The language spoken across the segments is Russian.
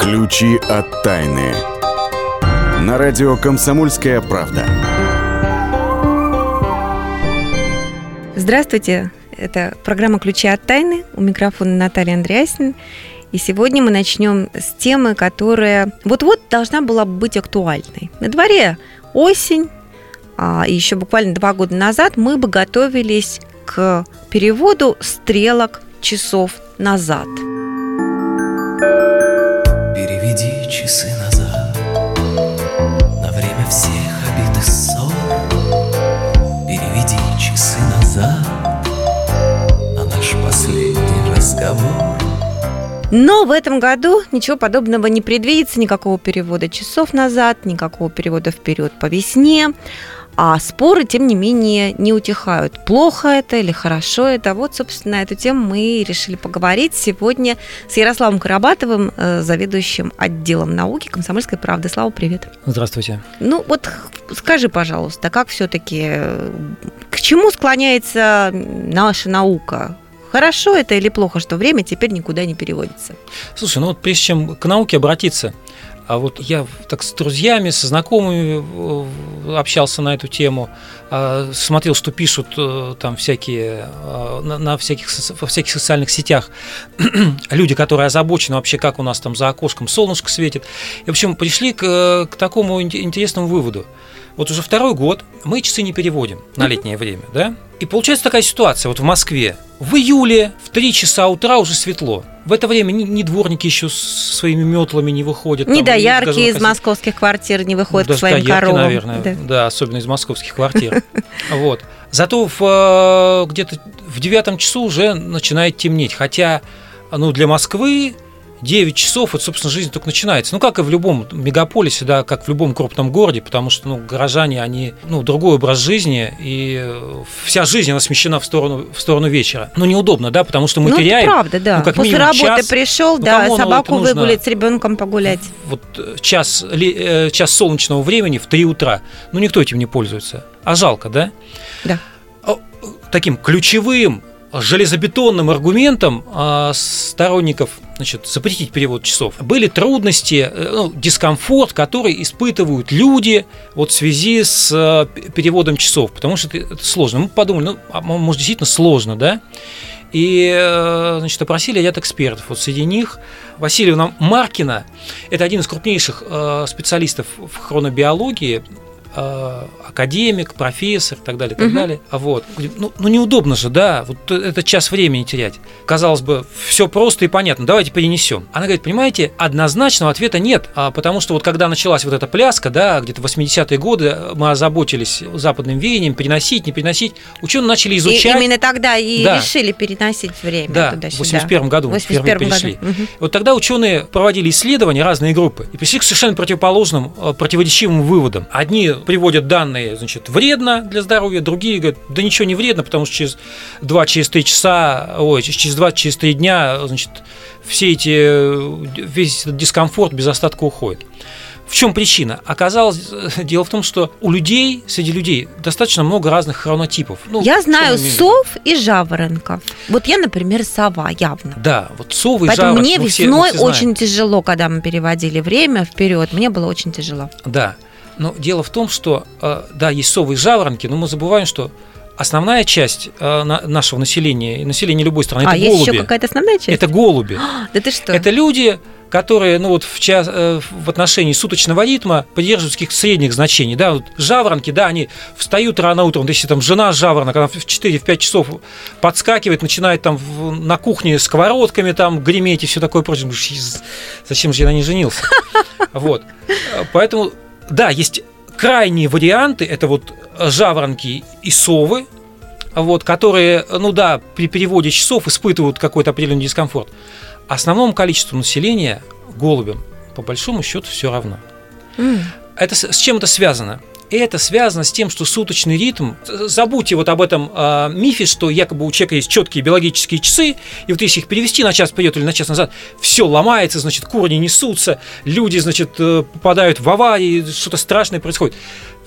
Ключи от тайны. На радио «Комсомольская правда». Здравствуйте, это программа «Ключи от тайны». У микрофона Наталья Андреасин. И сегодня мы начнем с темы, которая вот-вот должна была быть актуальной. На дворе осень, а еще буквально два года назад мы бы готовились к переводу стрелок часов назад. Но в этом году ничего подобного не предвидится, никакого перевода часов назад, никакого перевода вперед по весне. А споры, тем не менее, не утихают. Плохо это или хорошо это? Вот, собственно, на эту тему мы решили поговорить сегодня с Ярославом Карабатовым, э, заведующим отделом науки Комсомольской правды. Слава, привет. Здравствуйте. Ну вот скажи, пожалуйста, как все-таки, к чему склоняется наша наука? Хорошо это или плохо, что время теперь никуда не переводится? Слушай, ну вот прежде чем к науке обратиться, а вот я так с друзьями, со знакомыми э, общался на эту тему, а, смотрел, что пишут э, там всякие э, на, всяких во всяких социальных сетях люди, которые озабочены вообще, как у нас там за окошком солнышко светит. И, в общем, пришли к, к такому интересному выводу. Вот уже второй год мы часы не переводим на летнее время, да? И получается такая ситуация, вот в Москве, в июле в 3 часа утра уже светло. В это время ни, ни дворники еще с своими метлами не выходят. Ни доярки из московских квартир не выходят Даже к своим доярки, коровам. наверное, да. да, особенно из московских квартир. Вот. Зато в, где-то в девятом часу уже начинает темнеть. Хотя ну, для Москвы 9 часов, вот, собственно, жизнь только начинается. Ну, как и в любом мегаполисе, да, как в любом крупном городе, потому что, ну, горожане, они, ну, другой образ жизни, и вся жизнь, она смещена в сторону, в сторону вечера. Ну, неудобно, да, потому что мы ну, теряем... Это правда, да. Ну, как После минимум работы час. пришел, Ну, да, собаку нужно? выгулять, с ребенком погулять. Вот э, час, э, час солнечного времени в 3 утра, ну, никто этим не пользуется. А жалко, да? Да. Э, Таким ключевым железобетонным аргументом а, сторонников значит, запретить перевод часов были трудности, э, ну, дискомфорт, который испытывают люди вот в связи с э, переводом часов, потому что это, сложно. Мы подумали, ну, а, может, действительно сложно, да? И, э, значит, опросили ряд экспертов. Вот среди них Васильевна Маркина, это один из крупнейших специалистов в хронобиологии, академик, профессор и так далее, и так Мгм. далее. А вот, ну, ну неудобно же, да, вот этот час времени терять. Казалось бы, все просто и понятно, давайте перенесем. Она говорит, понимаете, однозначного ответа нет, а потому что вот когда началась вот эта пляска, да, где-то в 80-е годы мы озаботились западным веянием, переносить, не переносить, ученые начали И изучать. именно тогда и Да. решили переносить время Да, в туда-сюда. 81 году В мы впервые 81 году. перешли. Мгм. Вот тогда ученые проводили исследования, разные группы, и пришли к совершенно противоположным, э, противоречивым выводам. Одни приводят данные, значит, вредно для здоровья, другие говорят, да ничего не вредно, потому что через 2 через 3 часа, ой, через 2 через 3 дня, значит, все эти, весь этот дискомфорт без остатка уходит. В чем причина? Оказалось, дело в том, что у людей, среди людей, достаточно много разных хронотипов. Ну, Я знаю сов и жаворонков. Вот я, например, сова, явно. Да, вот совы и Поэтому мне все- мы весной все знаем. очень тяжело, когда мы переводили время вперед. Мне было очень тяжело. Да, но дело в том, что, э, да, есть совы и жаворонки, но мы забываем, что основная часть э, на- нашего населения, населения любой страны, а, это есть голуби. еще какая-то основная часть? Это голуби. Да ты что? Это люди, которые, ну вот в, час, э, в отношении суточного ритма придерживаются каких-то средних значений. Да, вот жаворонки, да, они встают рано утром, если там жена жаворонок, она в 4-5 часов подскакивает, начинает там на кухне сковородками там греметь и все такое прочее. Думаешь, «Из- Зачем же я на ней женился? Вот. Поэтому, да, есть крайние варианты, это вот жаворонки и совы, вот, которые, ну да, при переводе часов испытывают какой-то определенный дискомфорт. Основному количеству населения, голубям, по большому счету, все равно. М. Это с чем это связано? Это связано с тем, что суточный ритм, забудьте вот об этом э, мифе, что якобы у человека есть четкие биологические часы, и вот если их перевести на час вперед или на час назад, все ломается, значит, корни несутся, люди, значит, э, попадают в аварии, что-то страшное происходит.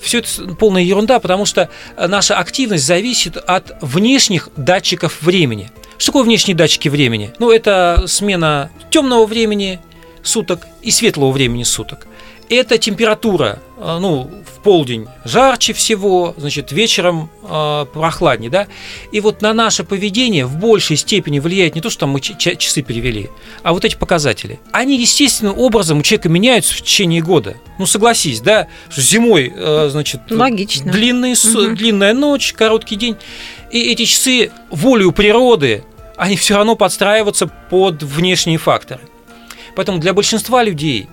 Все это полная ерунда, потому что наша активность зависит от внешних датчиков времени. Что такое внешние датчики времени? Ну, это смена темного времени, суток и светлого времени суток. Это температура, э, ну, в полдень жарче всего, значит, вечером э, прохладнее, да. И вот на наше поведение в большей степени влияет не то, что там мы часы перевели, а вот эти показатели. Они естественным образом у человека меняются в течение года. Ну, согласись, да, что зимой, э, значит, Логично. Длинный, угу. длинная ночь, короткий день. И эти часы волею природы, они все равно подстраиваются под внешние факторы. Поэтому для большинства людей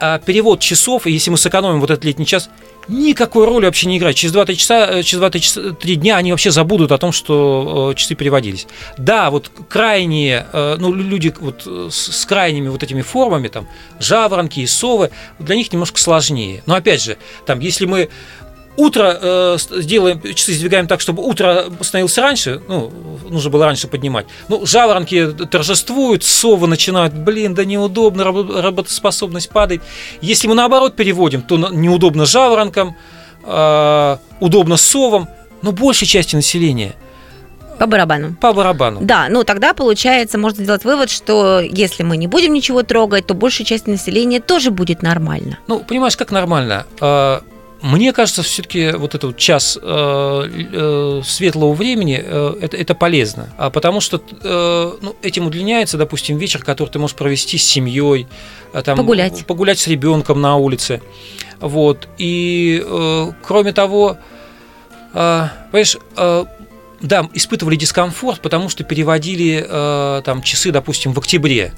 а перевод часов, если мы сэкономим вот этот летний час, никакой роли вообще не играет. Через 2-3 часа, э, через 2-3 дня они вообще забудут о том, что э, часы переводились. Да, вот крайние, э, ну, люди вот с крайними вот этими формами, там, жаворонки и совы, для них немножко сложнее. Но опять же, там, если мы утро э, сделаем, часы сдвигаем так, чтобы утро становилось раньше, ну, нужно было раньше поднимать. Ну, жаворонки торжествуют, совы начинают, блин, да неудобно, работоспособность падает. Если мы наоборот переводим, то неудобно жаворонкам, э, удобно совам, но большей части населения – по барабану. По барабану. Да, ну тогда получается, можно сделать вывод, что если мы не будем ничего трогать, то большая часть населения тоже будет нормально. Ну, понимаешь, как нормально? Мне кажется, все-таки вот этот час э, э, светлого времени э, это, это полезно, а потому что ну, этим удлиняется, допустим, вечер, который ты можешь провести с семьей, там, погулять, погулять с ребенком на улице, вот. И кроме того, понимаешь, да, испытывали дискомфорт, потому что переводили там часы, допустим, в октябре.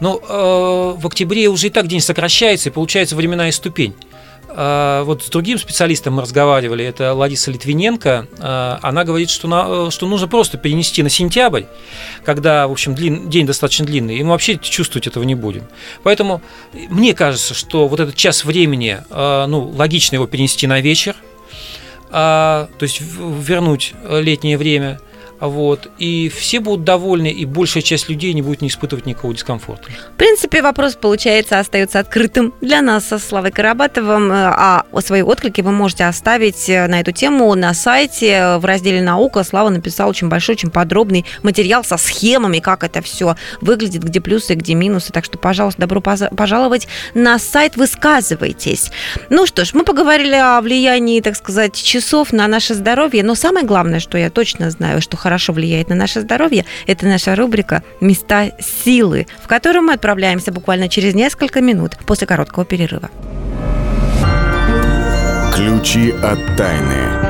Но э, в октябре уже и так день сокращается, и получается временная ступень. А, вот с другим специалистом мы разговаривали, это Лариса Литвиненко, а, она говорит, что, на, что нужно просто перенести на сентябрь, когда, в общем, длин, день достаточно длинный, и мы вообще чувствовать этого не будем. Поэтому мне кажется, что вот этот час времени, а, ну, логично его перенести на вечер, то есть вернуть летнее время – вот, и все будут довольны, и большая часть людей не будет не испытывать никакого дискомфорта. В принципе, вопрос, получается, остается открытым для нас со Славой Карабатовым, а свои отклики вы можете оставить э, на эту тему на сайте в разделе «Наука». Слава написал очень большой, очень подробный материал со схемами, как это все выглядит, где плюсы, где минусы, так что, пожалуйста, добро пожаловать на сайт, высказывайтесь. Ну что ж, мы поговорили о влиянии, так сказать, часов на наше здоровье, но самое главное, что я точно знаю, что хорошо влияет на наше здоровье, это наша рубрика «Места силы», в которую мы отправляемся буквально через несколько минут после короткого перерыва. Ключи от тайны.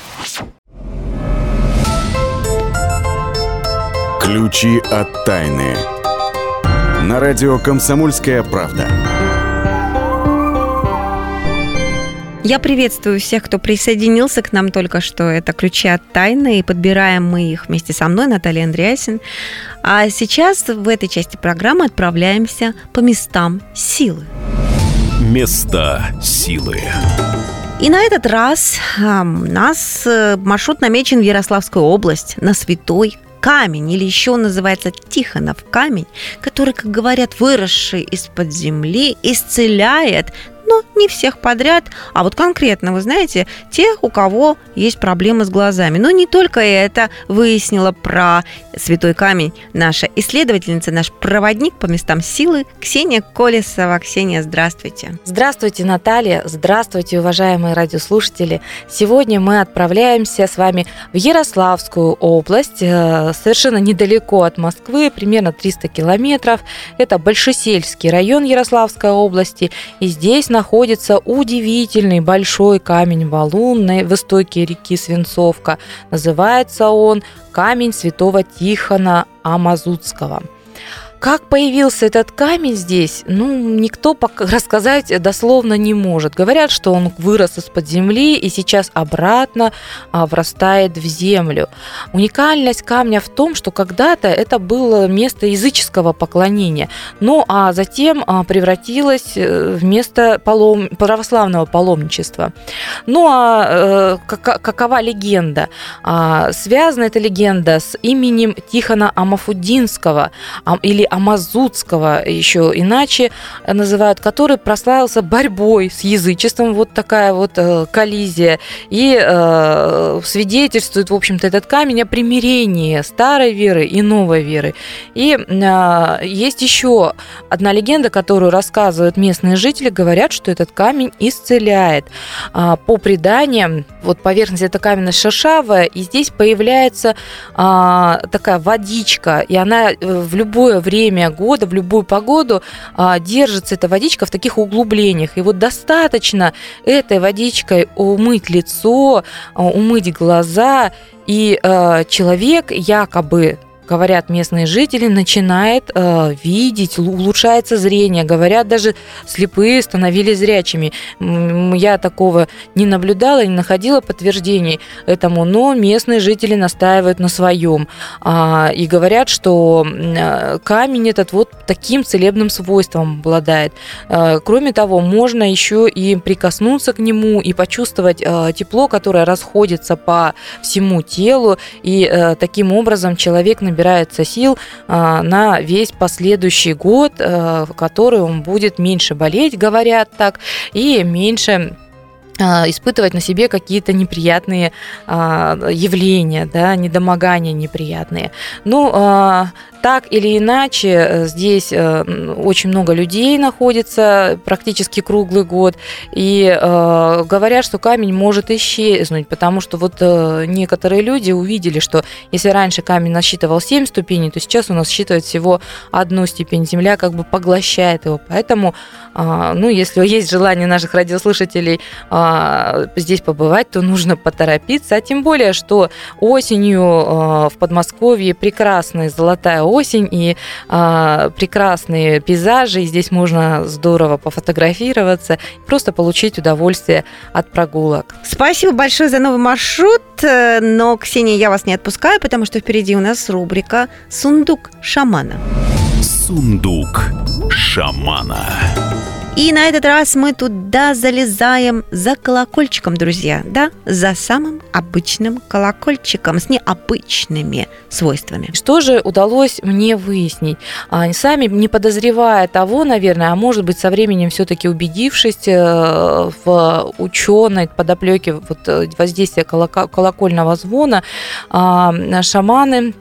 Ключи от тайны. На радио «Комсомольская правда». Я приветствую всех, кто присоединился к нам только что. Это «Ключи от тайны», и подбираем мы их вместе со мной, Наталья Андреасин. А сейчас в этой части программы отправляемся по местам силы. Места силы. И на этот раз у нас э, маршрут намечен в Ярославскую область, на Святой камень, или еще он называется Тихонов камень, который, как говорят, выросший из-под земли, исцеляет но не всех подряд, а вот конкретно, вы знаете, тех, у кого есть проблемы с глазами. Но не только это выяснила про Святой Камень наша исследовательница, наш проводник по местам силы Ксения Колесова. Ксения, здравствуйте. Здравствуйте, Наталья. Здравствуйте, уважаемые радиослушатели. Сегодня мы отправляемся с вами в Ярославскую область, э, совершенно недалеко от Москвы, примерно 300 километров. Это Большесельский район Ярославской области. И здесь находится удивительный большой камень-валун на востоке реки Свинцовка. Называется он камень святого Тихона Амазутского. Как появился этот камень здесь, ну, никто пока рассказать дословно не может. Говорят, что он вырос из-под земли и сейчас обратно а, врастает в землю. Уникальность камня в том, что когда-то это было место языческого поклонения, ну а затем а, превратилось э, в место палом... православного паломничества. Ну а э, какова легенда? А, связана эта легенда с именем Тихона Амафудинского или Амазутского, еще иначе называют, который прославился борьбой с язычеством, вот такая вот э, коллизия, и э, свидетельствует, в общем-то, этот камень о примирении старой веры и новой веры. И э, есть еще одна легенда, которую рассказывают местные жители, говорят, что этот камень исцеляет. Э, по преданиям, вот поверхность эта каменная шершавая, и здесь появляется э, такая водичка, и она в любое время года, в любую погоду а, держится эта водичка в таких углублениях. И вот достаточно этой водичкой умыть лицо, а, умыть глаза, и а, человек якобы говорят местные жители, начинает э, видеть, улучшается зрение. Говорят, даже слепые становились зрячими. Я такого не наблюдала, не находила подтверждений этому, но местные жители настаивают на своем. А, и говорят, что э, камень этот вот таким целебным свойством обладает. Э, кроме того, можно еще и прикоснуться к нему и почувствовать э, тепло, которое расходится по всему телу, и э, таким образом человек набирает набирается сил а, на весь последующий год, в который он будет меньше болеть, говорят так, и меньше испытывать на себе какие-то неприятные явления, да, недомогания неприятные. Ну, так или иначе, э, здесь э, очень много людей находится практически круглый год, и э, говорят, что камень может исчезнуть, потому что вот некоторые люди увидели, что если раньше камень насчитывал 7 ступеней, то сейчас у нас считывает всего одну степень. Земля как бы поглощает его. Поэтому, ну, если есть желание наших радиослушателей здесь побывать, то нужно поторопиться. А тем более, что осенью в Подмосковье прекрасная золотая осень и а, прекрасные пейзажи. И здесь можно здорово пофотографироваться, просто получить удовольствие от прогулок. Спасибо большое за новый маршрут. Э, но, Ксения, я вас не отпускаю, потому что впереди у нас рубрика «Сундук шамана». Сундук шамана. И на этот раз мы туда залезаем за колокольчиком, друзья, да, за самым обычным колокольчиком с необычными свойствами. Что же удалось мне выяснить? А, сами не подозревая того, наверное, а может быть со временем все-таки убедившись э, в ученой подоплеке вот, э, воздействия колокольного звона, а, шаманы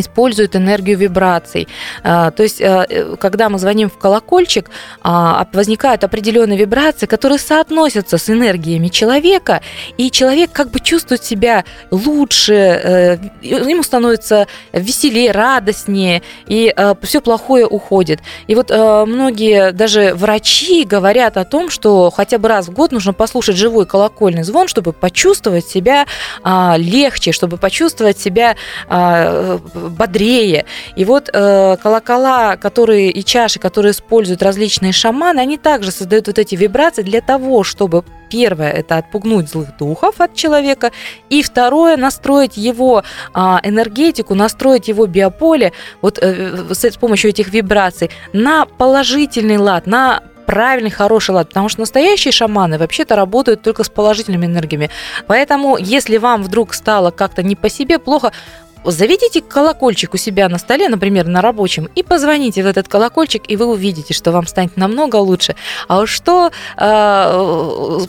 используют энергию вибраций. А, то есть, э, когда мы звоним в колокольчик, а, возникают определенные вибрации, которые соотносятся с энергиями человека, и человек как бы чувствует себя лучше, э, ему становится веселее, радостнее, и э, все плохое уходит. И вот многие даже врачи говорят о том, что хотя бы раз в год нужно послушать живой колокольный звон, чтобы почувствовать себя а, легче, чтобы почувствовать себя бодрее. И вот э, колокола, которые и чаши, которые используют различные шаманы, они также создают вот эти вибрации для того, чтобы Первое – это отпугнуть злых духов от человека. И второе – настроить его а, энергетику, настроить его биополе вот э, с помощью этих вибраций на положительный лад, на правильный, хороший лад, потому что настоящие шаманы вообще-то работают только с положительными энергиями. Поэтому, если вам вдруг стало как-то не по себе, плохо, заведите колокольчик у себя на столе, например, на рабочем, и позвоните в этот колокольчик, и вы увидите, что вам станет намного лучше. А уж что э,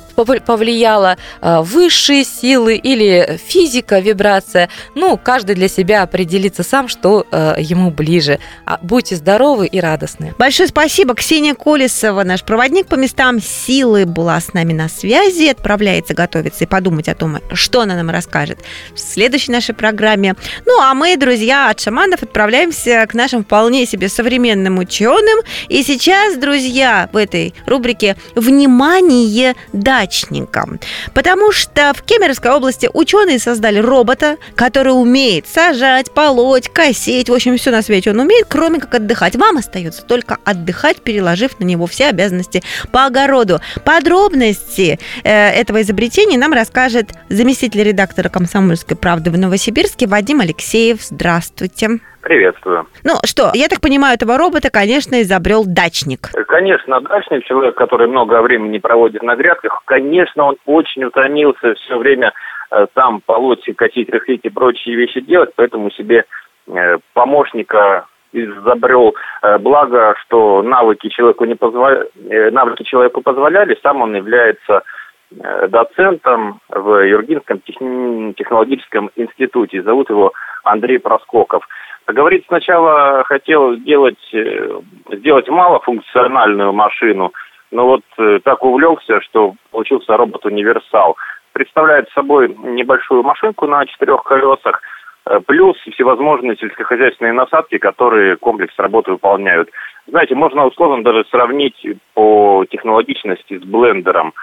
повлияло э, высшие силы или физика, вибрация, ну, каждый для себя определится сам, что э, ему ближе. А будьте здоровы и радостны. Большое спасибо. Ксения Колесова, наш проводник по местам силы, была с нами на связи, отправляется готовиться и подумать о том, что она нам расскажет в следующей нашей программе. Ну, а мы, друзья, от шаманов отправляемся к нашим вполне себе современным ученым. И сейчас, друзья, в этой рубрике «Внимание дачникам». Потому что в Кемеровской области ученые создали робота, который умеет сажать, полоть, косить, в общем, все на свете он умеет, кроме как отдыхать. Вам остается только отдыхать, переложив на него все обязанности по огороду. Подробности э, этого изобретения нам расскажет заместитель редактора «Комсомольской правды» в Новосибирске Вадим Алексеев. Здравствуйте. Приветствую. Ну что, я так понимаю, этого робота, конечно, изобрел дачник. Конечно, дачник, человек, который много времени проводит на грядках, конечно, он очень утомился все время э, сам полоть, косить, рыхлить и прочие вещи делать, поэтому себе э, помощника изобрел. Э, благо, что навыки человеку, не позва... э, навыки человеку позволяли, сам он является э, доцентом в Юргинском технологическом институте. Зовут его Андрей Проскоков. Как говорится, сначала хотел делать, э, сделать малофункциональную машину, но вот э, так увлекся, что получился робот-универсал. Представляет собой небольшую машинку на четырех колесах, э, плюс всевозможные сельскохозяйственные насадки, которые комплекс работы выполняют. Знаете, можно условно даже сравнить по технологичности с блендером.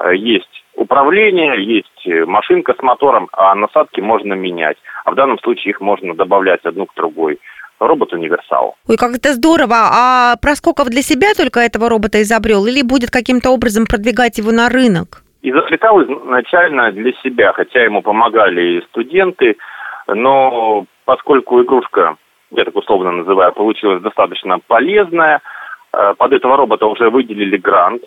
Э, Есть управление, есть э, машинка с мотором, а насадки можно менять. А в данном случае их можно добавлять одну к другой. Робот-универсал. Ой, как это здорово. А Проскоков для себя только этого робота изобрел или будет каким-то образом продвигать его на рынок? Изобретал изначально для себя, хотя ему помогали и студенты, но поскольку игрушка, я так условно называю, получилась достаточно полезная, э, под этого робота уже выделили грант,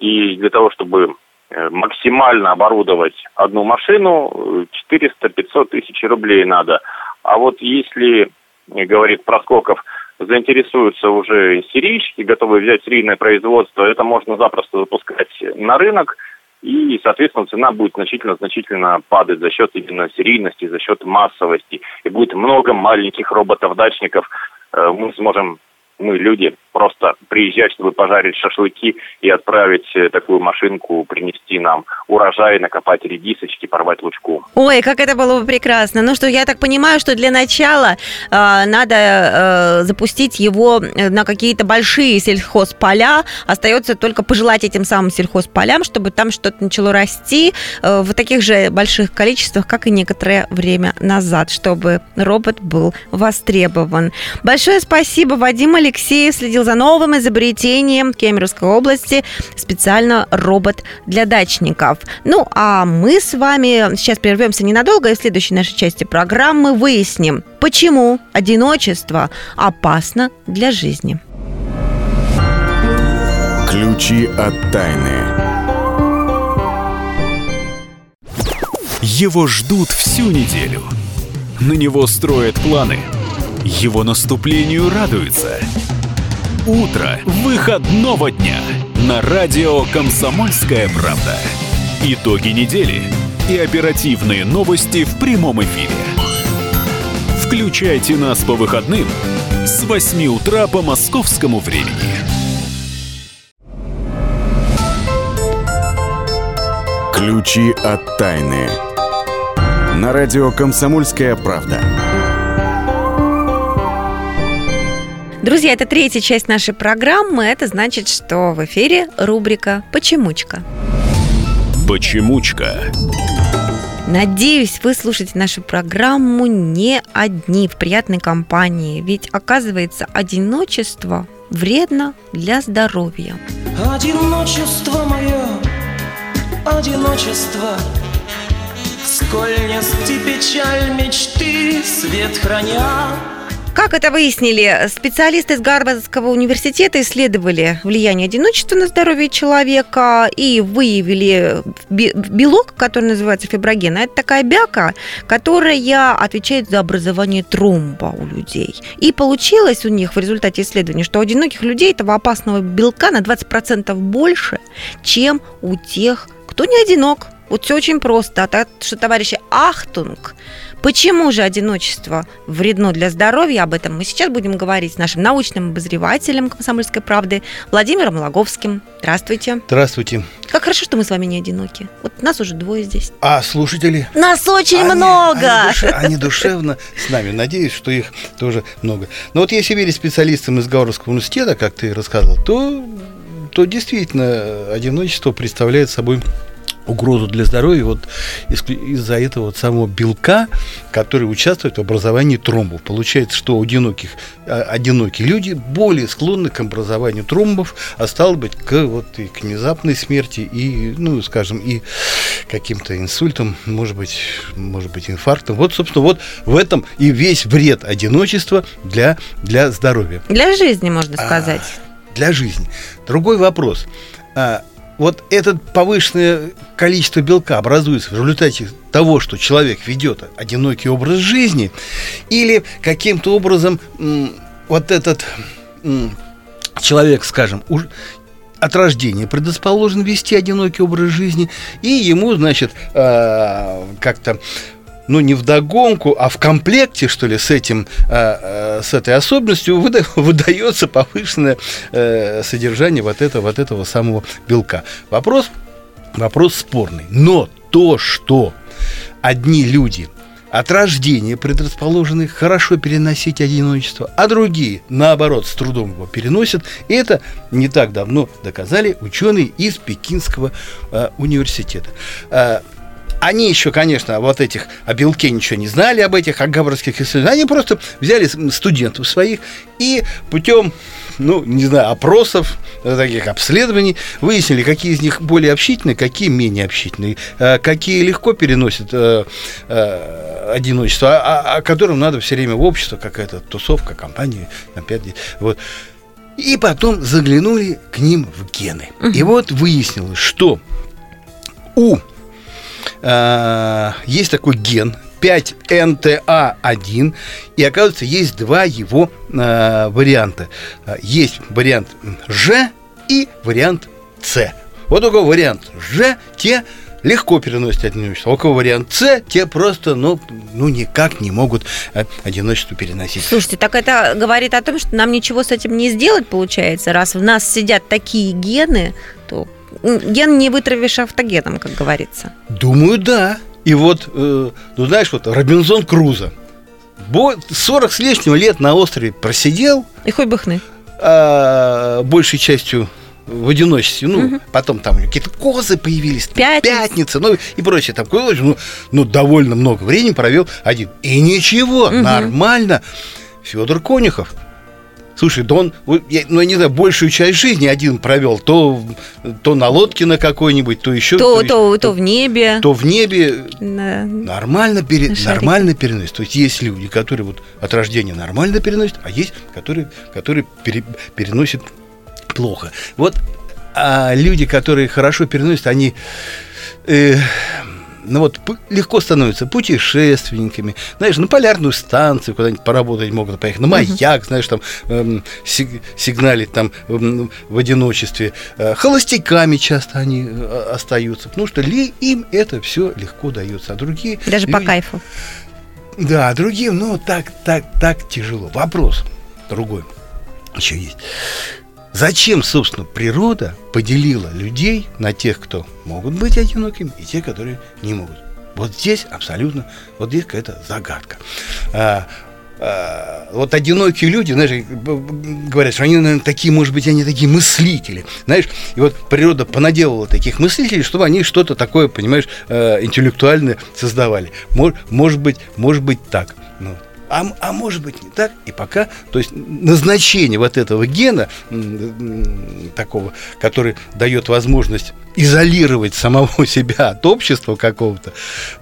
и для того, чтобы э, максимально оборудовать одну машину, э, 400-500 тысяч рублей надо. А вот если, э, говорит Проскоков, заинтересуются уже серийщики, готовы взять серийное производство, это можно запросто запускать на рынок, и, соответственно, цена будет значительно-значительно падать за счет именно серийности, за счет массовости. И будет много маленьких роботов-дачников. Э, Мы сможем, мы, люди, просто приезжать, чтобы пожарить шашлыки и отправить э, такую машинку, принести нам урожай, накопать редисочки, порвать лучку. Ой, как это было бы прекрасно. Ну что, я так понимаю, что для начала э, надо э, запустить его на какие-то большие сельхозполя. Остается только пожелать этим самым сельхозполям, чтобы там что-то начало расти э, в таких же больших количествах, как и некоторое время назад, чтобы робот был востребован. Большое спасибо, Вадим Алексеев следил за новым изобретением Кемеровской области, специально робот для дачников. Ну, а мы с вами сейчас прервемся ненадолго, и в следующей нашей части программы выясним, почему одиночество опасно для жизни. Ключи от тайны. Его ждут всю неделю. На него строят планы. Его наступлению радуются. Утро выходного дня на радио «Комсомольская правда». Итоги недели и оперативные новости в прямом эфире. Включайте нас по выходным с 8 утра по московскому времени. Ключи от тайны. На радио «Комсомольская правда». Друзья, это третья часть нашей программы. Это значит, что в эфире рубрика «Почемучка». Почемучка. Надеюсь, вы слушаете нашу программу не одни в приятной компании, ведь оказывается одиночество вредно для здоровья. Одиночество мое, одиночество Сколь нести печаль мечты, свет храня Как это выяснили специалисты из Гарвардского университета, исследовали влияние одиночества на здоровье человека и выявили белок, который называется фибриноген. А Это такая бяка, которая отвечает за образование тромба у людей. И получилось у них в результате исследования, что у одиноких людей этого опасного белка на 20% больше, чем у тех, кто не одинок. Вот все очень просто. А так что товарищи Ахтунг Почему же одиночество вредно для здоровья? Об этом мы сейчас будем говорить с нашим научным обозревателем «Комсомольской правды» Владимиром Логовским. Здравствуйте. Здравствуйте. Как хорошо, что мы с вами не одиноки. Вот нас уже двое здесь. А слушатели? Нас очень Они- много! Они, душе- они душевно с нами. Надеюсь, что их тоже много. Но вот если верить специалистам из Гауровского университета, как ты рассказывал, то, то действительно одиночество представляет собой угрозу для здоровья вот из- из-за этого вот самого белка, который участвует в образовании тромбов. Получается, что одиноких, а, одинокие люди более склонны к образованию тромбов, а стало быть, к, вот, и к внезапной смерти, и, ну, скажем, и каким-то инсультом, может быть, может быть, инфарктом. Вот, собственно, вот в этом и весь вред одиночества для, для здоровья Для жизни, можно А, сказать. для жизни. Другой вопрос. А, вот это повышенное количество белка образуется в результате того, что человек ведет одинокий образ жизни, или каким-то образом вот этот человек, скажем, от рождения предрасположен вести одинокий образ жизни, и ему, значит, а, как-то ну, не вдогонку, а в комплекте, что ли, с этим, а, а, с этой особенностью выда- выдается повышенное э, содержание вот этого, вот этого самого белка. Вопрос, вопрос спорный. Но то, что одни люди от рождения предрасположены хорошо переносить одиночество, а другие, наоборот, с трудом его переносят. И это не так давно доказали ученые из Пекинского э, университета. Э, они еще, конечно, вот этих, о белке ничего не знали, об этих агавровских исследованиях. Они просто взяли студентов своих и путем, ну, не знаю, опросов, э, таких обследований, выяснили, какие из них более общительные, какие менее общительные, э, какие легко переносят э, одиночество, а, а- которым надо все время в общество, какая-то тусовка, компания, опять, вот. И потом заглянули к ним в гены. И вот выяснилось, что у э, есть такой ген 5NTA1, и оказывается, есть два его э, варианта. Э, Есть вариант Ж и вариант С. Вот у кого вариант Ж, те легко переносят одиночество. А у кого вариант С, те просто, ну, ну никак не могут э, одиночество переносить. Слушайте, так это говорит о том, что нам ничего с этим не сделать, получается, раз в нас сидят такие гены, то ген не вытравишь автогеном, как говорится. Думаю, да. И вот, э, ну знаешь, вот Робинзон Крузо. Бо- 40 с лишним лет на острове просидел, И хоть бы хны. а, большей частью в одиночестве. Ну, потом там какие-то козы появились, Пятница. пятница, ну и прочее. Там, короче, ну, ну, довольно много времени провел один. И ничего, Мгм. нормально. Федор Конюхов. Слушай, да он, я, ну, я не знаю, большую часть жизни один провел. То, то на лодке на какой-нибудь, то еще. То, есть- то, то в небе. то в небе Да. нормально, пере- На шарике. нормально переносят. То есть есть люди, которые вот от рождения нормально переносят, а есть, которые, которые пере- переносят плохо. Вот а люди, которые хорошо переносят, они э, ну вот легко становятся путешественниками, знаешь, на полярную станцию куда-нибудь поработать могут поехать, на маяк, знаешь, там эм, сиг- сигналить там эм, в одиночестве. Э, холостяками часто они э, остаются, потому что ли им это все легко дается, а другие Даже по люди- кайфу. да, другим, ну, так, так, так тяжело. Вопрос другой еще есть. Зачем, собственно, природа поделила людей на тех, кто могут быть одинокими, и те, которые не могут? Вот здесь абсолютно, вот здесь какая-то загадка. А, а, вот одинокие люди, знаешь, говорят, что они, наверное, такие, может быть, они такие мыслители, знаешь, и вот природа понаделала таких мыслителей, чтобы они что-то такое, понимаешь, э, интеллектуальное создавали. Мож- может быть, может быть так. Ну, а, а может быть не так. И пока, то есть назначение вот этого гена такого, который дает возможность изолировать самого себя от общества какого-то,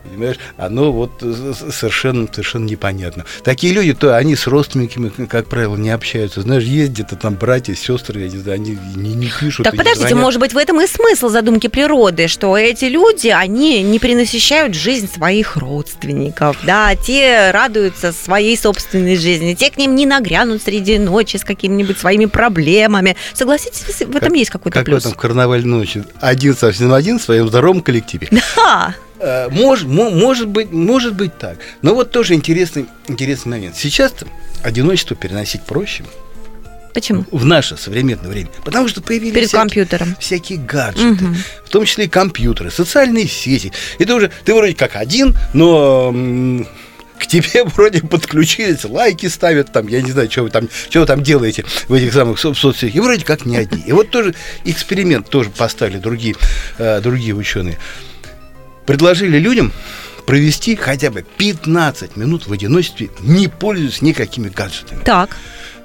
понимаешь, оно вот совершенно, совершенно непонятно. Такие люди, то они с родственниками, как правило, не общаются. Знаешь, есть где-то там братья, сестры, я не знаю, они не, не пишут. Так подождите, звонят. может быть, в этом и смысл задумки природы, что эти люди, они не перенасыщают жизнь своих родственников, да, те радуются своей собственной жизни, те к ним не нагрянут среди ночи с какими-нибудь своими проблемами. Согласитесь, в этом Как- есть какой-то Как в плюс? этом карнаваль ночи. Один совсем один в своем здоровом коллективе. Да, Э, мож, мо- может, быть, может быть так. Но вот тоже интересный, интересный момент. Сейчас одиночество переносить проще Почему? в наше современное время. Потому что появились Перед всякие, компьютером. всякие гаджеты, Мгм. в том числе и компьютеры, социальные сети. И ты уже, ты вроде как один, но к тебе вроде подключились, лайки ставят, там, я не знаю, что вы там, что вы там делаете в этих самых со- соцсетях, и вроде как не одни. И вот тоже эксперимент тоже поставили другие, э, другие ученые. Предложили людям провести хотя бы 15 минут в одиночестве, не пользуясь никакими гаджетами. Так.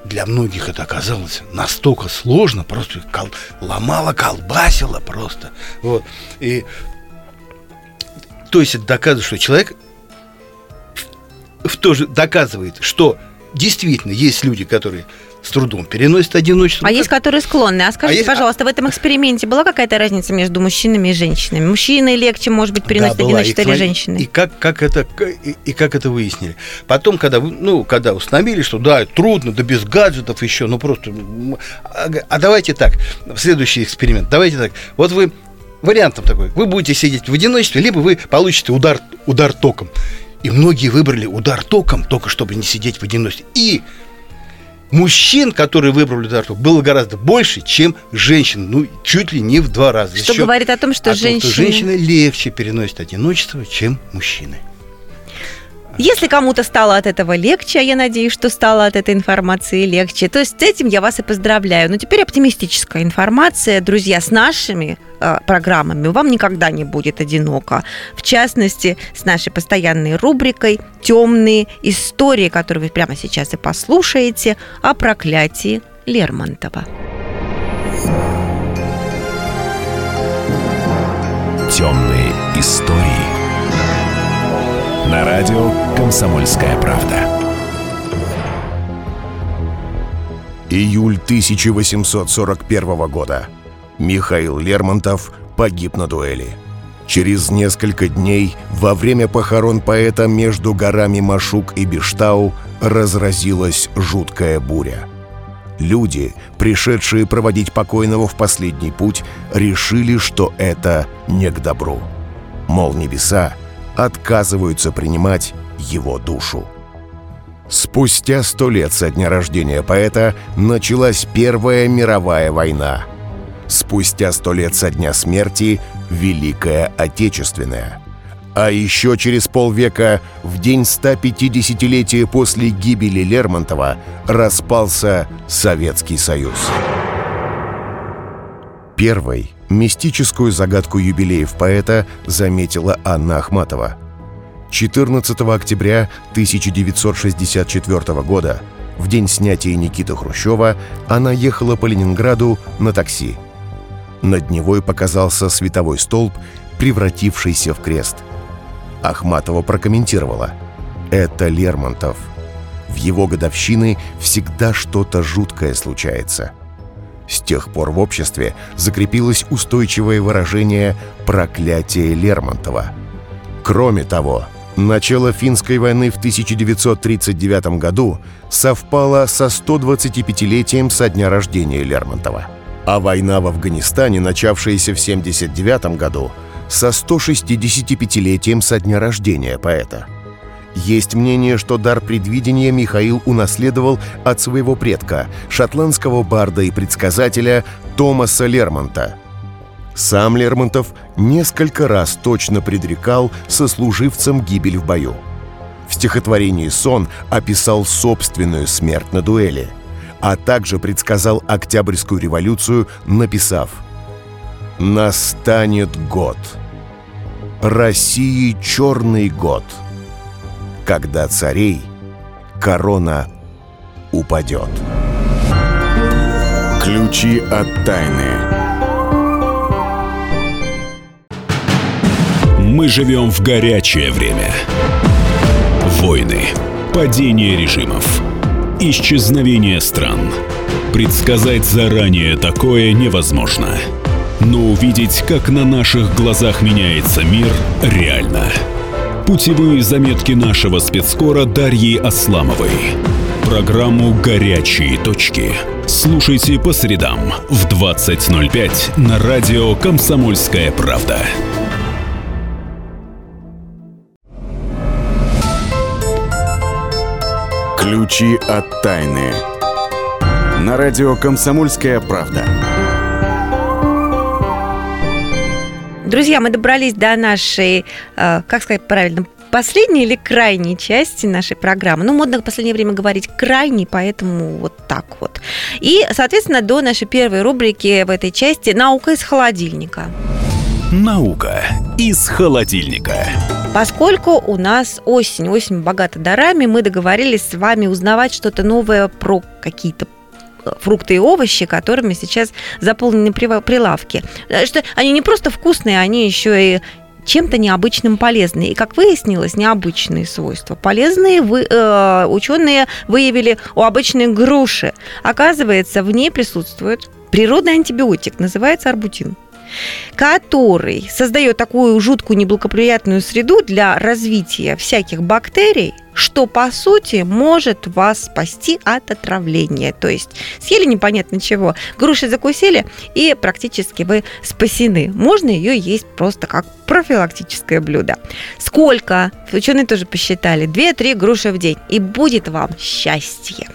Для многих это оказалось настолько сложно, просто кол- ломало, колбасило просто. Вот. И то есть это доказывает, что человек в, в то же доказывает, что действительно есть люди, которые с трудом переносят одиночество. А есть, которые склонны. А скажите, есть- а- пожалуйста, в этом эксперименте была какая-то разница между мужчинами и женщинами? Мужчины легче, может быть, переносят Да, была. одиночество или женщины? И как, как это, и, и как это выяснили. Потом, когда, ну, когда установили, что да, трудно, да без гаджетов еще, ну просто... А, а давайте так, следующий эксперимент, давайте так. Вот вы, вариант там такой, вы будете сидеть в одиночестве, либо вы получите удар, удар током. И многие выбрали удар током, только чтобы не сидеть в одиночестве. И мужчин, которые выбрали удар током, было гораздо больше, чем женщин. Ну, чуть ли не в два раза. За Что говорит о том, что о том, женщины... женщины легче переносят одиночество, чем мужчины. Если кому-то стало от этого легче, а я надеюсь, что стало от этой информации легче, то с этим я вас и поздравляю. Но теперь оптимистическая информация. Друзья, с нашими э, программами вам никогда не будет одиноко. В частности, с нашей постоянной рубрикой «Темные истории», которую вы прямо сейчас и послушаете, о проклятии Лермонтова. Темные истории. На радио «Комсомольская правда». Июль 1841 года. Михаил Лермонтов погиб на дуэли. Через несколько дней, во время похорон поэта между горами Машук и Биштау, разразилась жуткая буря. Люди, пришедшие проводить покойного в последний путь, решили, что это не к добру. Мол, небеса отказываются принимать его душу. Спустя сто лет со дня рождения поэта началась Первая мировая война. Спустя сто лет со дня смерти – Великая Отечественная. А еще через полвека, в день 150-летия после гибели Лермонтова, распался Советский Союз. Первой мистическую загадку юбилеев поэта заметила Анна Ахматова – 14 октября 1964 года, в день снятия Никиты Хрущева, она ехала по Ленинграду на такси. Над Невой показался световой столб, превратившийся в крест. Ахматова прокомментировала. «Это Лермонтов. В его годовщины всегда что-то жуткое случается». С тех пор в обществе закрепилось устойчивое выражение «проклятие Лермонтова». Кроме того, начало финской войны в 1939 году совпало со 125-летием со дня рождения Лермонтова. А война в Афганистане, начавшаяся в 1979 году, со 165-летием со дня рождения поэта. Есть мнение, что дар предвидения Михаил унаследовал от своего предка, шотландского барда и предсказателя Томаса Лермонта – сам Лермонтов несколько раз точно предрекал сослуживцам гибель в бою. В стихотворении «Сон» описал собственную смерть на дуэли, а также предсказал Октябрьскую революцию, написав «Настанет год, России черный год, когда царей корона упадет». Ключи от тайны. Мы живем в горячее время. Войны, падение режимов, исчезновение стран. Предсказать заранее такое невозможно. Но увидеть, как на наших глазах меняется мир, реально. Путевые заметки нашего спецкора Дарьи Асламовой. Программу «Горячие точки». Слушайте по средам в 20.05 на радио «Комсомольская правда». Ключи от тайны. На радио «Комсомольская правда». Друзья, мы добрались до нашей, э, как сказать правильно, последней или крайней части нашей программы. Ну, модно в последнее время говорить крайней, поэтому вот так вот. И, соответственно, до нашей первой рубрики в этой части «Наука из холодильника». Наука из холодильника. Поскольку у нас осень, осень богата дарами, мы договорились с вами узнавать что-то новое про какие-то фрукты и овощи, которыми сейчас заполнены прилавки. Э, что они не просто вкусные, они еще и чем-то необычным полезные. И, как выяснилось, необычные свойства. Полезные вы, э, ученые выявили у обычной груши. Оказывается, в ней присутствует природный антибиотик, называется арбутин который создает такую жуткую неблагоприятную среду для развития всяких бактерий, что по сути может вас спасти от отравления. То есть съели непонятно чего, груши закусили, и практически вы спасены. Можно ее есть просто как профилактическое блюдо. Сколько? Ученые тоже посчитали. 2-3 груши в день. И будет вам счастье.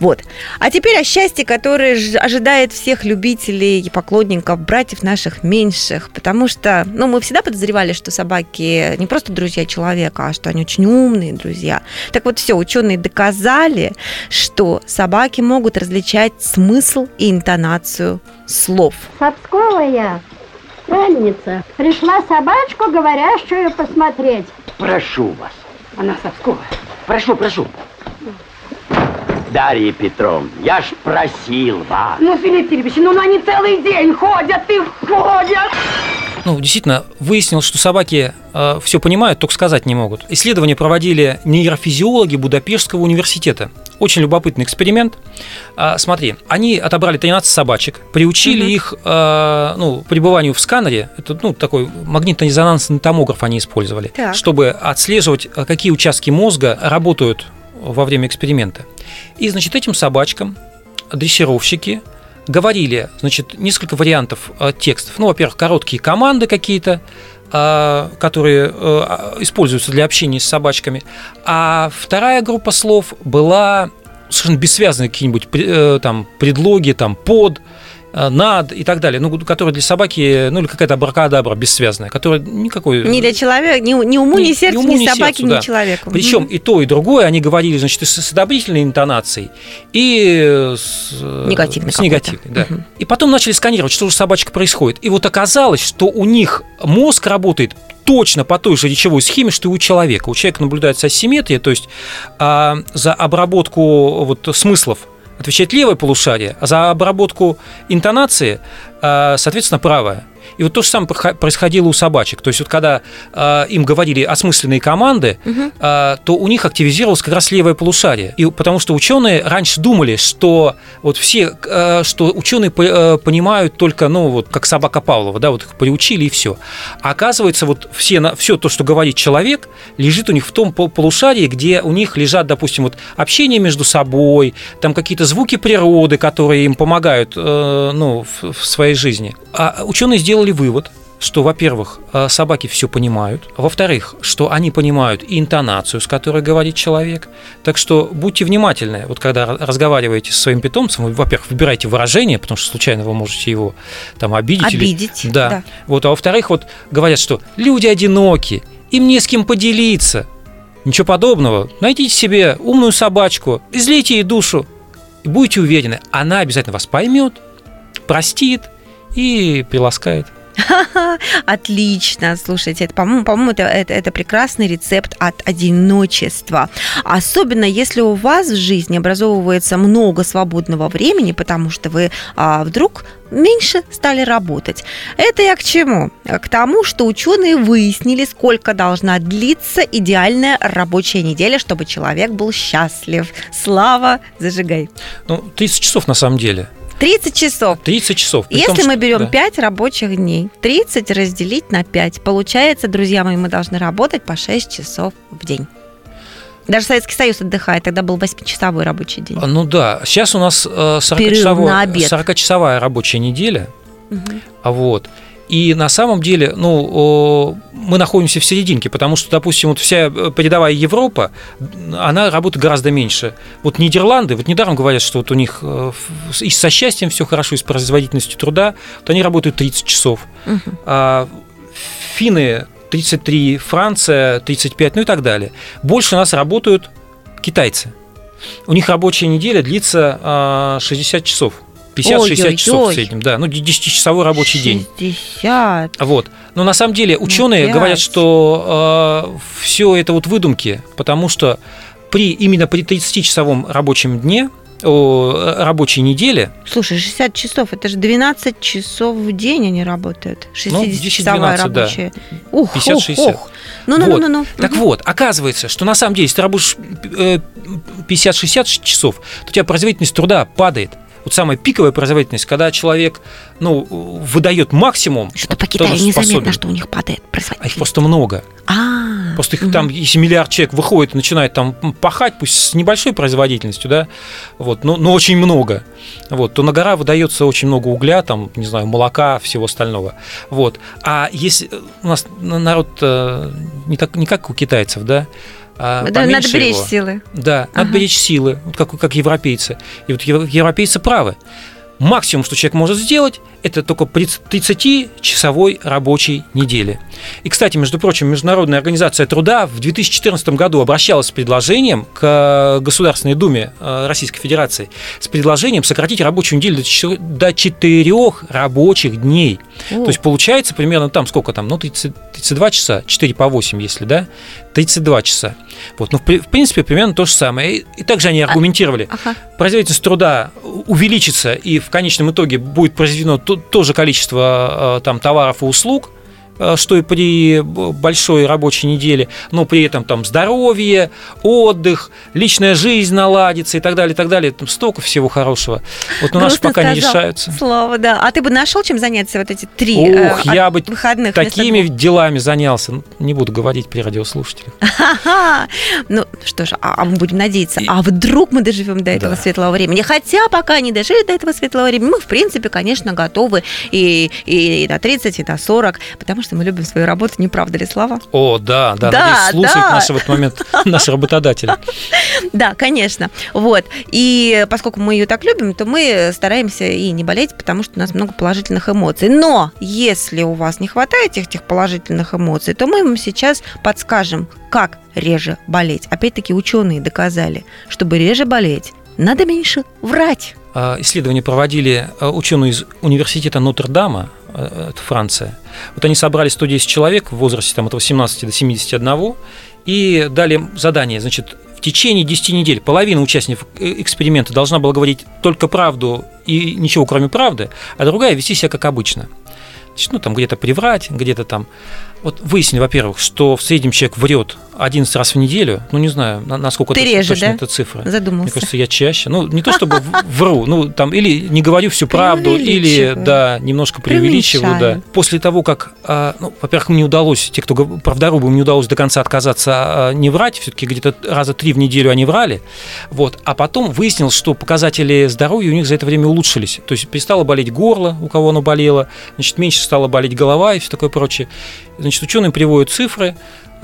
Вот. А теперь о счастье, которое ожидает всех любителей и поклонников братьев наших меньших, потому что, ну, мы всегда подозревали, что собаки не просто друзья человека, а что они очень умные друзья. Так вот, все, ученые доказали, что собаки могут различать смысл и интонацию слов. Сапсковая правильница пришла собачку говорящую посмотреть. Прошу вас. Она Сапсковая. Прошу, прошу. Дарья Петровна, я ж просил вас. Ну, Филипп Филиппович, ну они целый день ходят и ходят. Ну, действительно, выяснилось, что собаки э, все понимают, только сказать не могут. Исследование проводили нейрофизиологи Будапештского университета. Очень любопытный эксперимент. А, смотри, они отобрали 13 собачек, приучили угу. их э, ну, пребыванию в сканере. Это ну, такой магнитно-резонансный томограф они использовали, так. чтобы отслеживать, какие участки мозга работают во время эксперимента. И, значит, этим собачкам дрессировщики говорили, значит, несколько вариантов э, текстов. Ну, во-первых, короткие команды какие-то, э, которые э, используются для общения с собачками. А вторая группа слов была совершенно бессвязные какие-нибудь там предлоги, там под, над и так далее, ну, которые для собаки, ну, или какая-то абракадабра бессвязная, которая никакой... Не для человека, ни, ни уму, ни, ни сердцу, ни, уму, ни собаке, сердцу, ни да. человеку. Причем и то, и другое они говорили, значит, с, с одобрительной интонацией и с негативной. С негативной, да. Угу. И потом начали сканировать, что же с собачкой происходит. И вот оказалось, что у них мозг работает точно по той же речевой схеме, что и у человека. У человека наблюдается асимметрия, то есть а, за обработку вот, смыслов отвечает левое полушарие, а за обработку интонации, а, соответственно, правое. И вот то же самое происходило у собачек. То есть вот когда э, им говорили осмысленные команды, угу. э, то у них активизировалось как раз левое полушарие. И потому что ученые раньше думали, что вот все, э, что ученые э, понимают только, ну вот как собака Павлова, да, вот их приучили и все. А оказывается, вот все, все то, что говорит человек, лежит у них в том полушарии, где у них лежат, допустим, вот общение между собой, там какие-то звуки природы, которые им помогают, э, ну, в, в своей жизни. А ученые сделали сделали вывод, что, во-первых, э, собаки все понимают, во-вторых, что они понимают и интонацию, с которой говорит человек. Так что будьте внимательны, вот когда разговариваете со своим питомцем, во-первых, выбирайте выражение, потому что случайно вы можете его там обидеть. Обидеть, или... да. да. Вот, а во-вторых, вот говорят, что люди одиноки, им не с кем поделиться. Ничего подобного. Найдите себе умную собачку, излейте ей душу, и будете уверены, она обязательно вас поймет, простит и приласкает. Отлично, слушайте, это, по-моему, по-моему это, это, это прекрасный рецепт от одиночества. Особенно если у вас в жизни образовывается много свободного времени, потому что вы а, вдруг меньше стали работать. Это я к чему? К тому, что ученые выяснили, сколько должна длиться идеальная рабочая неделя, чтобы человек был счастлив. Слава, зажигай. Ну, 30 часов на самом деле. 30 часов. 30 часов. Если том, мы берем да. 5 рабочих дней, 30 разделить на 5, получается, друзья мои, мы должны работать по 6 часов в день. Даже Советский Союз отдыхает, тогда был 8-часовой рабочий день. Ну да, сейчас у нас 40-часовая, э, 40 рабочая неделя. Угу. Вот. И на самом деле, ну, мы находимся в серединке, потому что, допустим, вот вся э, передовая Европа, она работает гораздо меньше. Вот Нидерланды, вот недаром говорят, что вот у них э, и со счастьем все хорошо, и с производительностью труда, вот они работают 30 часов. Мгм. А финны 33, Франция 35, ну и так далее. Больше у нас работают китайцы. У них рабочая неделя длится а, 60 часов. 50-60 часов в Ой-ой-ой. среднем, да, ну 10-часовой рабочий день. 60. Вот. Но на самом деле ученые пять. говорят, что все это вот выдумки, потому что при именно при 30-часовом рабочем дне, о, рабочей неделе, Слушай, 60 часов, это же 12 часов в день они работают. 60-часовая 10-12, да. рабочая. Ух, 50-60. ух, ух. Ну, ну, Вот. ну, ну, ну. Так Мгм. вот, оказывается, что на самом деле, если ты работаешь э, 50-60 часов, то у тебя производительность труда падает. Вот самая пиковая производительность, когда человек ну, выдает максимум, Что по Китаю незаметно, что у них падает а их производительность. просто много. А, Просто их там, если миллиард человек выходит и начинает там пахать, пусть с небольшой производительностью, да, вот, но, но очень много, вот, то на гора выдается очень много угля, там, не знаю, молока, всего остального, вот. А если э, у нас народ э, не, так, не как у китайцев, да, да, надо беречь его. силы. Да, надо Ага. беречь силы, вот как, как европейцы. И вот ев- европейцы правы. Максимум, что человек может сделать, это только при 30-часовой рабочей неделе. И, кстати, между прочим, Международная организация труда в 2014 году обращалась с предложением к Государственной Думе э, Российской Федерации с предложением сократить рабочую неделю до чё- до 4 рабочих дней. То есть получается примерно там сколько там, ну 30 32 часа, 4 по 8, если, да, 32 часа. Вот, ну в, при- в принципе примерно то же самое. И, и также они аргументировали, Ага. производительность труда увеличится и в конечном итоге будет произведено то, то же количество э, там товаров и услуг, э, что и при большой рабочей неделе, но при этом там здоровье, отдых, личная жизнь наладится и так далее, и так далее. Там столько всего хорошего. Вот у нас пока не решаются. Слово, да. А ты бы нашел чем заняться вот эти три э, Ух, от я бы выходных? такими делами занялся. Ну, Не буду говорить при радиослушателях. Ну что ж, а, а мы будем надеяться. А вдруг мы доживем до этого светлого времени? Хотя пока не дожили до этого светлого времени, мы, в принципе, конечно, готовы и, и, и на 30, и на 40, потому что мы любим свою работу, не правда ли, Слава? О, да, да, Да, надеюсь, слушают да. наши в этот момент наши работодатели. Да, конечно. Вот. И поскольку мы ее так любим, то мы стараемся и не болеть, потому что у нас много положительных эмоций. Но если у вас не хватает этих положительных эмоций, то мы вам сейчас подскажем, как реже болеть. Опять-таки ученые доказали, чтобы реже болеть, надо меньше врать. А, Исследования проводили а, ученые из университета Нотр-Дама, это Франция. Вот они собрали 110 человек в возрасте там, от 18 до 71 и дали задание, значит, в течение 10 недель половина участников э, эксперимента должна была говорить только правду и ничего кроме правды, а другая вести себя как обычно. Значит, ну, там где-то приврать, где-то там. Вот выяснили, во-первых, что в среднем человек врет 11 раз в неделю. Ну, не знаю, на- насколько Ты точ- реже, точно да? это цифра. Задумался. Мне кажется, я чаще. Ну, не то чтобы вру, ну, там, или не говорю всю правду, или, да, немножко преувеличиваю, да. После того, как, а, ну, во-первых, мне удалось, те, кто правдорубы, мне удалось до конца отказаться а, не врать, все-таки где-то раза три в неделю они врали, вот, а потом выяснилось, что показатели здоровья у них за это время улучшились, то есть перестало болеть горло, у кого оно болело, значит, меньше стало болеть голова и все такое прочее. Значит, ученые приводят цифры,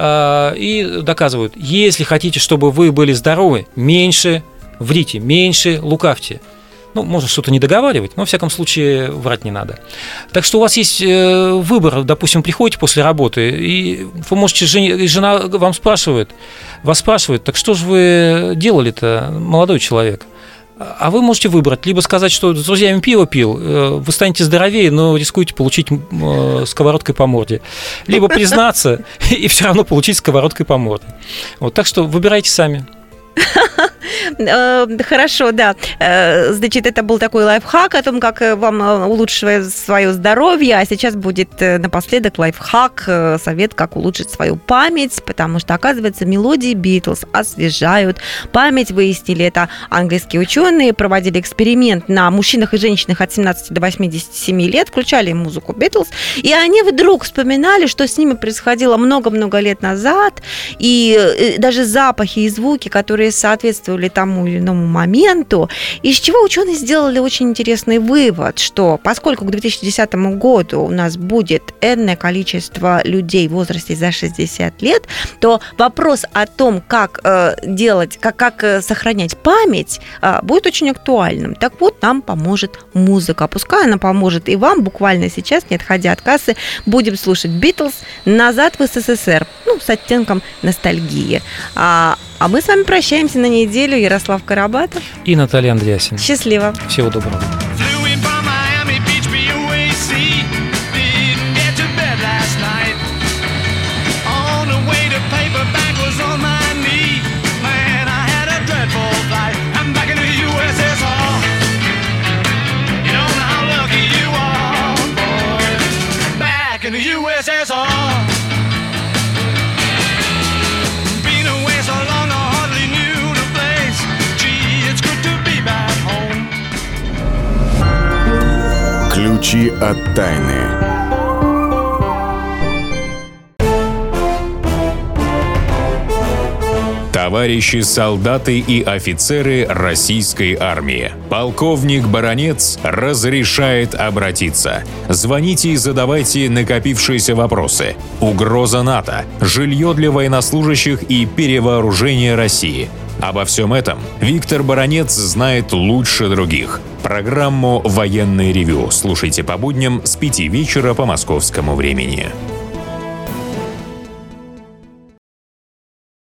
а, и доказывают, если хотите, чтобы вы были здоровы, меньше врите, меньше лукавьте. Ну, можно что-то не договаривать, но, во всяком случае, врать не надо. Так что у вас есть э, выбор, допустим, приходите после работы, и вы можете, жена вам спрашивает, вас спрашивает, так что же вы делали-то, молодой человек? А вы можете выбрать, либо сказать, что с друзьями пиво пил, э, вы станете здоровее, но рискуете получить э, сковородкой по морде. Либо признаться и все равно получить сковородкой по морде. Вот, так что выбирайте сами. Э, Хорошо, да. Э, Значит, это был такой лайфхак о том, как э, вам улучшить свое здоровье. А сейчас будет напоследок лайфхак, совет, как улучшить свою память, потому что, оказывается, мелодии Битлз освежают память. Выяснили это английские ученые, проводили эксперимент на мужчинах и женщинах от 17 до 87 лет, включали музыку Битлз, и они вдруг вспоминали, что с ними происходило много-много лет назад, и даже запахи и звуки, которые соответствовали тому или иному моменту. Из чего ученые сделали очень интересный вывод, что поскольку к 2010 году у нас будет энное количество людей в возрасте за 60 лет, то вопрос о том, как э, делать, как, как э, сохранять память, э, будет очень актуальным. Так вот, нам поможет музыка. Пускай она поможет и вам буквально сейчас, не отходя от кассы, будем слушать Битлз «Назад в СССР», ну, с оттенком ностальгии. А, а мы с вами прощаемся на неделю. Ярослав Карабатов. И Наталья Андреасин. Счастливо. Всего доброго. Ключи от тайны. Товарищи солдаты и офицеры российской армии. Полковник Баронец разрешает обратиться. Звоните и задавайте накопившиеся вопросы. Угроза НАТО, жилье для военнослужащих и перевооружение России. Обо всем этом Виктор Баронец знает лучше других. Программу «Военный ревю» слушайте по будням с 5 вечера по московскому времени.